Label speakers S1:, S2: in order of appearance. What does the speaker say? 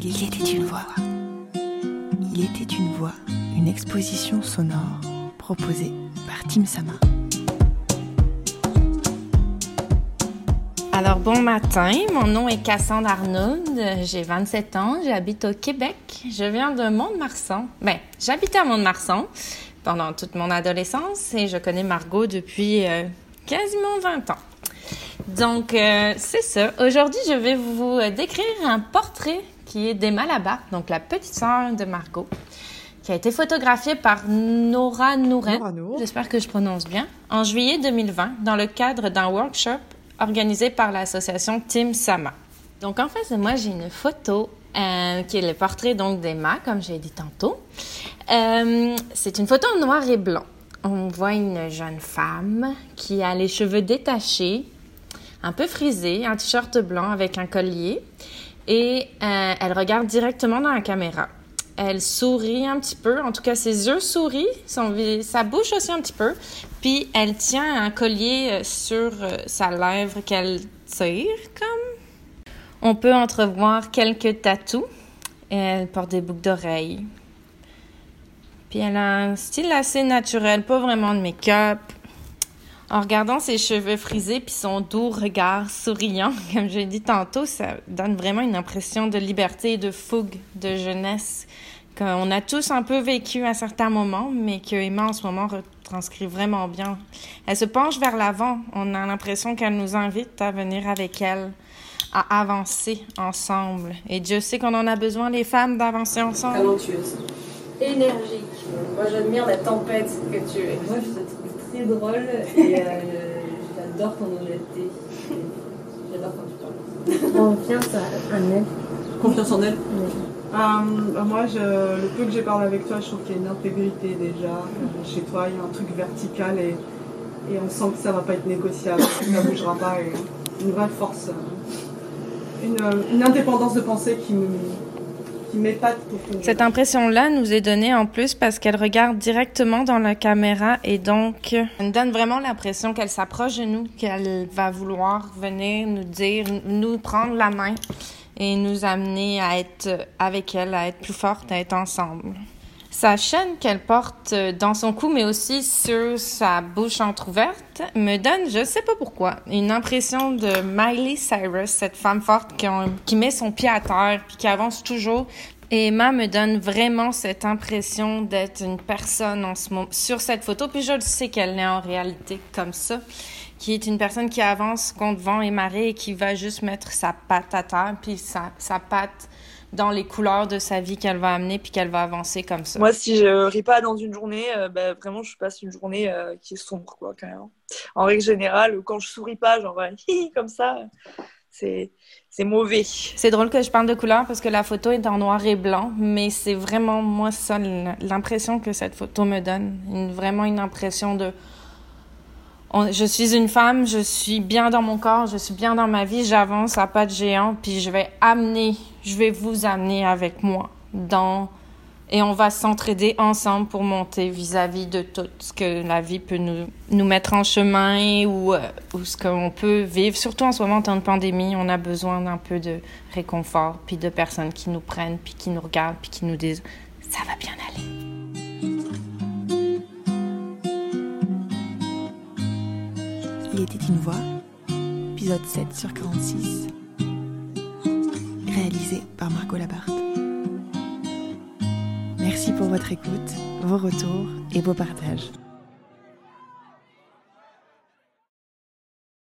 S1: Il était une voix. Il était une voix, une exposition sonore proposée par Tim Sama.
S2: Alors bon matin, mon nom est Cassandre Arnaud, j'ai 27 ans, j'habite au Québec, je viens de Mont-de-Marsan. Ben, j'habitais à Mont-de-Marsan pendant toute mon adolescence et je connais Margot depuis euh, quasiment 20 ans. Donc, euh, c'est ça. Aujourd'hui, je vais vous décrire un portrait qui est d'Emma Labarthe, donc la petite sœur de Margot, qui a été photographiée par Nora Nouren, j'espère que je prononce bien, en juillet 2020, dans le cadre d'un workshop organisé par l'association Team Sama. Donc, en face de moi, j'ai une photo euh, qui est le portrait donc d'Emma, comme j'ai dit tantôt. Euh, c'est une photo en noir et blanc. On voit une jeune femme qui a les cheveux détachés, un peu frisés, un t-shirt blanc avec un collier, et euh, elle regarde directement dans la caméra. Elle sourit un petit peu, en tout cas ses yeux sourient, son, sa bouche aussi un petit peu, puis elle tient un collier sur sa lèvre qu'elle tire comme on peut entrevoir quelques tatous. Elle porte des boucles d'oreilles. Puis elle a un style assez naturel, pas vraiment de make-up. En regardant ses cheveux frisés puis son doux regard souriant, comme j'ai dit tantôt, ça donne vraiment une impression de liberté de fougue, de jeunesse qu'on a tous un peu vécu à certains moments, mais que Emma en ce moment retranscrit vraiment bien. Elle se penche vers l'avant. On a l'impression qu'elle nous invite à venir avec elle à avancer ensemble. Et Dieu sait qu'on en a besoin, les femmes, d'avancer ensemble.
S3: Talentueuse, énergique. Moi, j'admire la tempête que tu es.
S4: Moi, je te trouve très drôle et euh, j'adore ton honnêteté. J'adore quand tu parles.
S3: Confiance en elle.
S5: Confiance en elle?
S4: Euh,
S5: Moi, je, le peu que j'ai parlé avec toi, je trouve qu'il y a une intégrité déjà. Chez toi, il y a un truc vertical et, et on sent que ça va pas être négociable, ça ne bougera pas. Et une vraie force. Euh, une, indépendance de pensée qui
S2: Cette impression-là nous est donnée en plus parce qu'elle regarde directement dans la caméra et donc elle donne vraiment l'impression qu'elle s'approche de nous, qu'elle va vouloir venir nous dire, nous prendre la main et nous amener à être avec elle, à être plus forte, à être ensemble. Sa chaîne qu'elle porte dans son cou, mais aussi sur sa bouche entr'ouverte, me donne, je sais pas pourquoi, une impression de Miley Cyrus, cette femme forte qui, qui met son pied à terre puis qui avance toujours. Et Emma me donne vraiment cette impression d'être une personne en ce moment, sur cette photo, puis je sais qu'elle est en réalité comme ça, qui est une personne qui avance contre vent et marée et qui va juste mettre sa patte à terre, puis sa, sa patte dans les couleurs de sa vie qu'elle va amener puis qu'elle va avancer comme ça.
S5: Moi, si je ris pas dans une journée, euh, bah, vraiment, je passe une journée euh, qui est sombre, quoi, quand même. En règle générale, quand je souris pas, genre, comme ça, c'est c'est mauvais.
S2: C'est drôle que je parle de couleurs parce que la photo est en noir et blanc, mais c'est vraiment moi ça l'impression que cette photo me donne, une, vraiment une impression de je suis une femme, je suis bien dans mon corps, je suis bien dans ma vie, j'avance à pas de géant, puis je vais amener, je vais vous amener avec moi dans et on va s'entraider ensemble pour monter vis-à-vis de tout ce que la vie peut nous, nous mettre en chemin ou, euh, ou ce qu'on peut vivre. Surtout en ce moment, en temps de pandémie, on a besoin d'un peu de réconfort, puis de personnes qui nous prennent, puis qui nous regardent, puis qui nous disent « ça va bien aller ».
S1: Il était une voix, épisode 7 sur 46, réalisé par Margot Labarthe. Merci pour votre écoute, vos retours et vos partages.